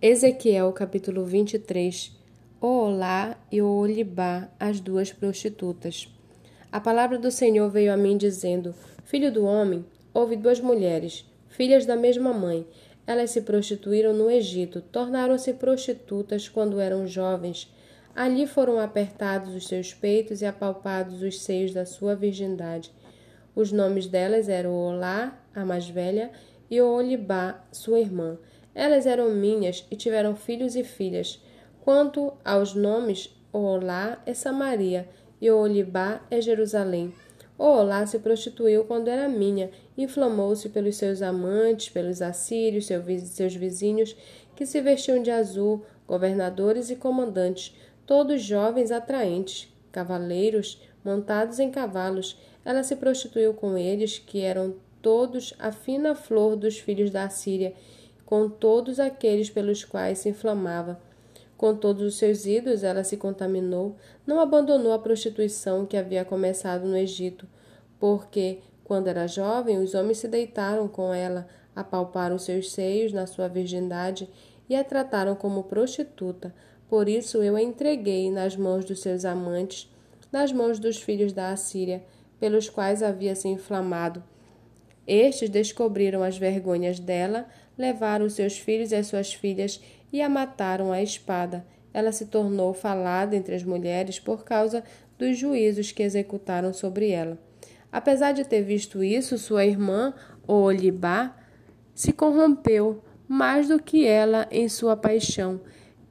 Ezequiel capítulo 23 O Olá e o Olibá, as duas prostitutas. A palavra do Senhor veio a mim dizendo: Filho do homem, houve duas mulheres, filhas da mesma mãe. Elas se prostituíram no Egito, tornaram-se prostitutas quando eram jovens. Ali foram apertados os seus peitos e apalpados os seios da sua virgindade. Os nomes delas eram Olá, a mais velha, e Olibá, sua irmã. Elas eram minhas e tiveram filhos e filhas. Quanto aos nomes, Olá é Samaria e Olibá é Jerusalém. Olá se prostituiu quando era minha, inflamou-se pelos seus amantes, pelos assírios, seus vizinhos, que se vestiam de azul, governadores e comandantes, todos jovens atraentes, cavaleiros, montados em cavalos. Ela se prostituiu com eles, que eram todos a fina flor dos filhos da Síria, com todos aqueles pelos quais se inflamava. Com todos os seus ídolos ela se contaminou, não abandonou a prostituição que havia começado no Egito, porque, quando era jovem, os homens se deitaram com ela, apalparam seus seios na sua virgindade e a trataram como prostituta. Por isso eu a entreguei nas mãos dos seus amantes, nas mãos dos filhos da Assíria, pelos quais havia se inflamado. Estes descobriram as vergonhas dela, levaram seus filhos e as suas filhas e a mataram à espada. Ela se tornou falada entre as mulheres por causa dos juízos que executaram sobre ela. Apesar de ter visto isso, sua irmã, Olibá, se corrompeu mais do que ela em sua paixão,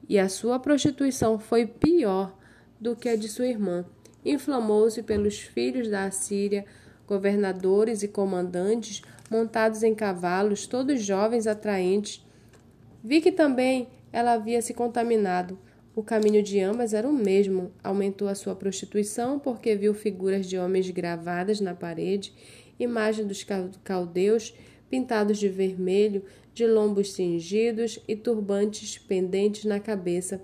e a sua prostituição foi pior do que a de sua irmã. Inflamou-se pelos filhos da Assíria, governadores e comandantes, montados em cavalos, todos jovens atraentes. Vi que também ela havia se contaminado. O caminho de ambas era o mesmo. Aumentou a sua prostituição porque viu figuras de homens gravadas na parede, imagem dos caldeus pintados de vermelho, de lombos cingidos e turbantes pendentes na cabeça,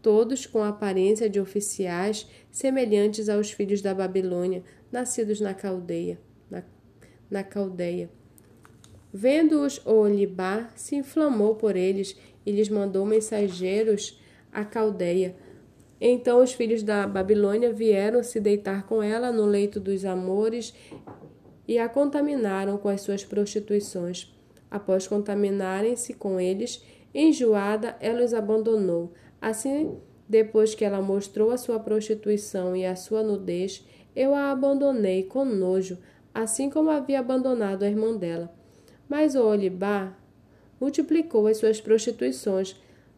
todos com a aparência de oficiais semelhantes aos filhos da Babilônia, nascidos na caldeia na caldeia. Vendo-os, Olibá se inflamou por eles e lhes mandou mensageiros à caldeia. Então os filhos da Babilônia vieram se deitar com ela no leito dos amores e a contaminaram com as suas prostituições. Após contaminarem-se com eles, enjoada, ela os abandonou. Assim, depois que ela mostrou a sua prostituição e a sua nudez, eu a abandonei com nojo, assim como havia abandonado a irmã dela. Mas o Olibá multiplicou as suas prostituições,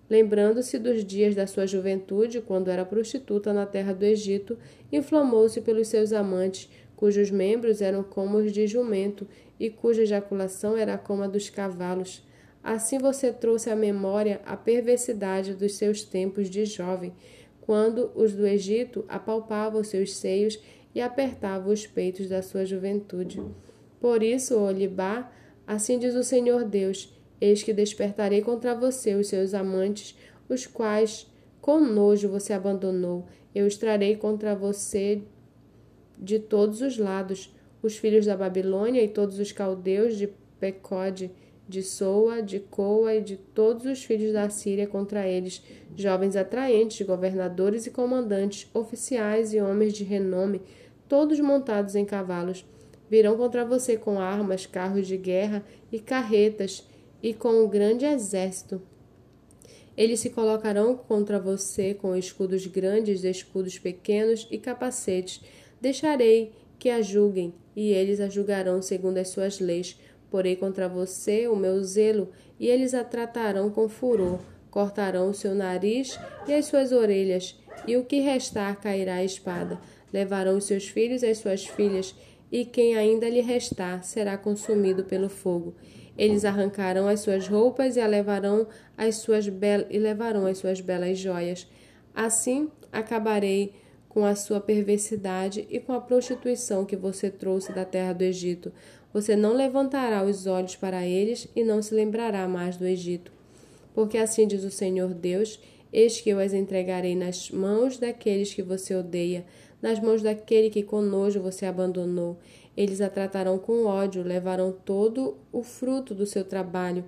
lembrando-se dos dias da sua juventude, quando era prostituta na terra do Egito, inflamou-se pelos seus amantes, cujos membros eram como os de jumento e cuja ejaculação era como a dos cavalos. Assim você trouxe à memória a perversidade dos seus tempos de jovem, quando os do Egito apalpavam seus seios e apertava os peitos da sua juventude. Por isso, Olibá, assim diz o Senhor Deus: Eis que despertarei contra você os seus amantes, os quais com nojo você abandonou. Eu os trarei contra você de todos os lados, os filhos da Babilônia e todos os caldeus de Pecode, de Soa, de Coa e de todos os filhos da Síria contra eles, jovens atraentes, governadores e comandantes, oficiais e homens de renome, todos montados em cavalos. Virão contra você com armas, carros de guerra e carretas, e com um grande exército. Eles se colocarão contra você com escudos grandes, escudos pequenos e capacetes. Deixarei que a julguem, e eles a julgarão segundo as suas leis. Porei contra você o meu zelo, e eles a tratarão com furor. Cortarão o seu nariz e as suas orelhas, e o que restar cairá a espada levarão os seus filhos e as suas filhas, e quem ainda lhe restar será consumido pelo fogo. Eles arrancarão as suas roupas e levarão as suas e levarão as suas belas joias. Assim acabarei com a sua perversidade e com a prostituição que você trouxe da terra do Egito. Você não levantará os olhos para eles e não se lembrará mais do Egito. Porque assim diz o Senhor Deus: Eis que eu as entregarei nas mãos daqueles que você odeia nas mãos daquele que com nojo você abandonou. Eles a tratarão com ódio, levarão todo o fruto do seu trabalho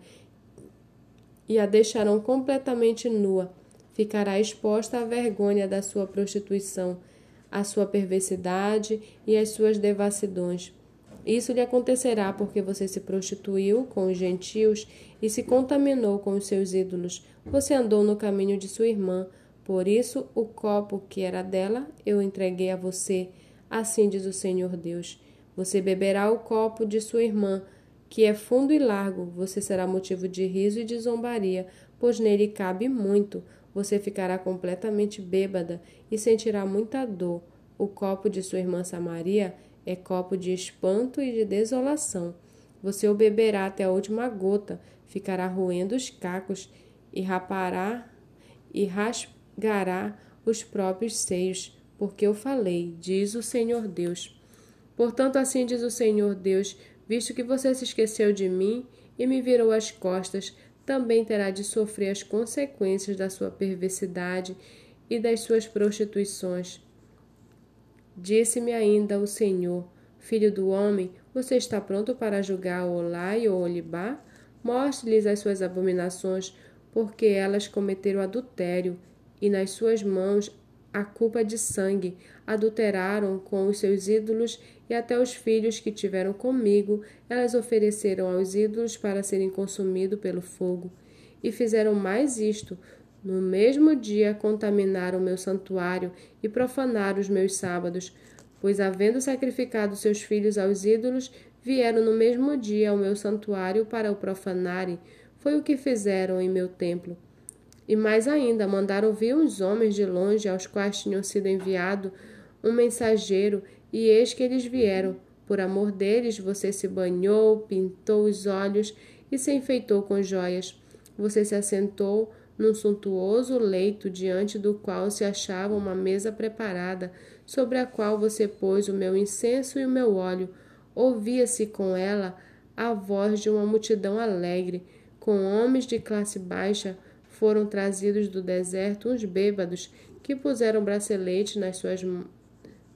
e a deixarão completamente nua. Ficará exposta à vergonha da sua prostituição, à sua perversidade e às suas devassidões. Isso lhe acontecerá porque você se prostituiu com os gentios e se contaminou com os seus ídolos. Você andou no caminho de sua irmã. Por isso, o copo que era dela eu entreguei a você. Assim diz o Senhor Deus. Você beberá o copo de sua irmã, que é fundo e largo. Você será motivo de riso e de zombaria, pois nele cabe muito. Você ficará completamente bêbada e sentirá muita dor. O copo de sua irmã Samaria é copo de espanto e de desolação. Você o beberá até a última gota, ficará roendo os cacos e rapará e rasgará os próprios seios, porque eu falei, diz o Senhor Deus. Portanto, assim diz o Senhor Deus: visto que você se esqueceu de mim e me virou as costas, também terá de sofrer as consequências da sua perversidade e das suas prostituições. Disse-me ainda o Senhor: Filho do homem, você está pronto para julgar Olá e Olibá? Mostre-lhes as suas abominações, porque elas cometeram adultério, e nas suas mãos a culpa de sangue. Adulteraram com os seus ídolos, e até os filhos que tiveram comigo, elas ofereceram aos ídolos para serem consumidos pelo fogo. E fizeram mais isto: no mesmo dia contaminaram meu santuário e profanaram os meus sábados, pois, havendo sacrificado seus filhos aos ídolos, vieram no mesmo dia ao meu santuário para o profanarem. Foi o que fizeram em meu templo. E mais ainda, mandaram vir uns homens de longe, aos quais tinham sido enviado um mensageiro, e eis que eles vieram. Por amor deles, você se banhou, pintou os olhos e se enfeitou com joias. Você se assentou num suntuoso leito diante do qual se achava uma mesa preparada, sobre a qual você pôs o meu incenso e o meu óleo. Ouvia-se com ela a voz de uma multidão alegre, com homens de classe baixa. Foram trazidos do deserto uns bêbados que puseram braceletes nas suas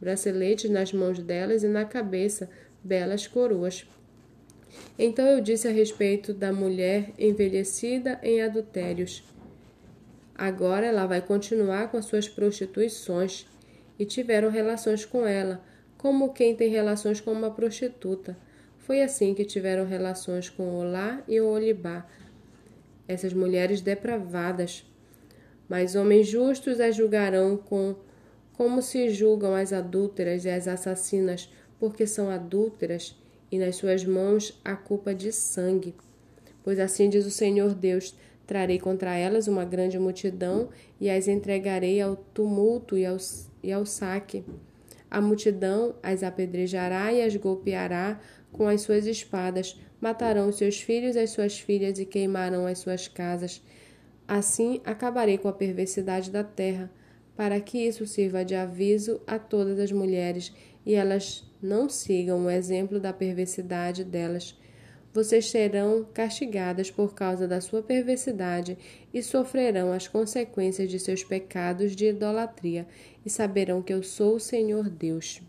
braceletes nas mãos delas e na cabeça belas coroas. Então eu disse a respeito da mulher envelhecida em adultérios. Agora ela vai continuar com as suas prostituições. E tiveram relações com ela, como quem tem relações com uma prostituta. Foi assim que tiveram relações com Olá e Olibá, essas mulheres depravadas. Mas homens justos as julgarão com como se julgam as adúlteras e as assassinas, porque são adúlteras, e nas suas mãos a culpa de sangue. Pois assim diz o Senhor Deus: Trarei contra elas uma grande multidão e as entregarei ao tumulto e ao, e ao saque. A multidão as apedrejará e as golpeará com as suas espadas, matarão os seus filhos e as suas filhas e queimarão as suas casas. Assim acabarei com a perversidade da terra, para que isso sirva de aviso a todas as mulheres e elas não sigam o exemplo da perversidade delas vocês serão castigadas por causa da sua perversidade e sofrerão as consequências de seus pecados de idolatria, e saberão que eu sou o Senhor Deus.